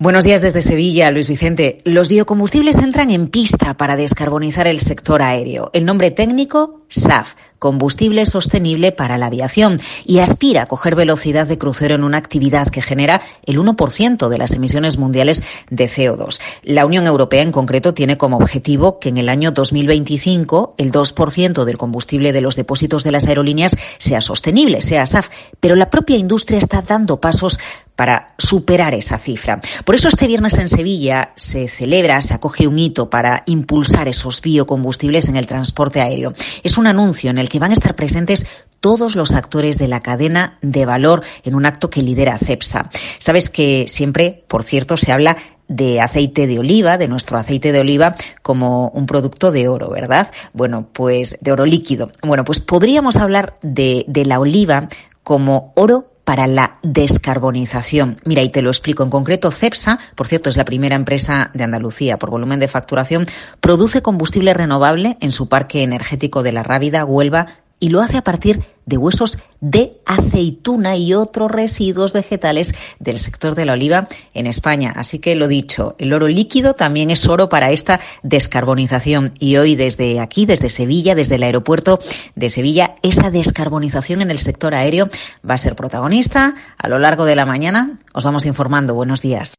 Buenos días desde Sevilla, Luis Vicente. Los biocombustibles entran en pista para descarbonizar el sector aéreo. El nombre técnico, SAF, combustible sostenible para la aviación, y aspira a coger velocidad de crucero en una actividad que genera el 1% de las emisiones mundiales de CO2. La Unión Europea, en concreto, tiene como objetivo que en el año 2025 el 2% del combustible de los depósitos de las aerolíneas sea sostenible, sea SAF. Pero la propia industria está dando pasos para superar esa cifra. Por eso este viernes en Sevilla se celebra, se acoge un hito para impulsar esos biocombustibles en el transporte aéreo. Es un anuncio en el que van a estar presentes todos los actores de la cadena de valor en un acto que lidera CEPSA. Sabes que siempre, por cierto, se habla de aceite de oliva, de nuestro aceite de oliva, como un producto de oro, ¿verdad? Bueno, pues de oro líquido. Bueno, pues podríamos hablar de, de la oliva como oro para la descarbonización. Mira, y te lo explico. En concreto, CEPSA, por cierto, es la primera empresa de Andalucía por volumen de facturación, produce combustible renovable en su parque energético de La Rábida, Huelva y lo hace a partir de huesos de aceituna y otros residuos vegetales del sector de la oliva en España. Así que lo dicho, el oro líquido también es oro para esta descarbonización. Y hoy desde aquí, desde Sevilla, desde el aeropuerto de Sevilla, esa descarbonización en el sector aéreo va a ser protagonista. A lo largo de la mañana os vamos informando. Buenos días.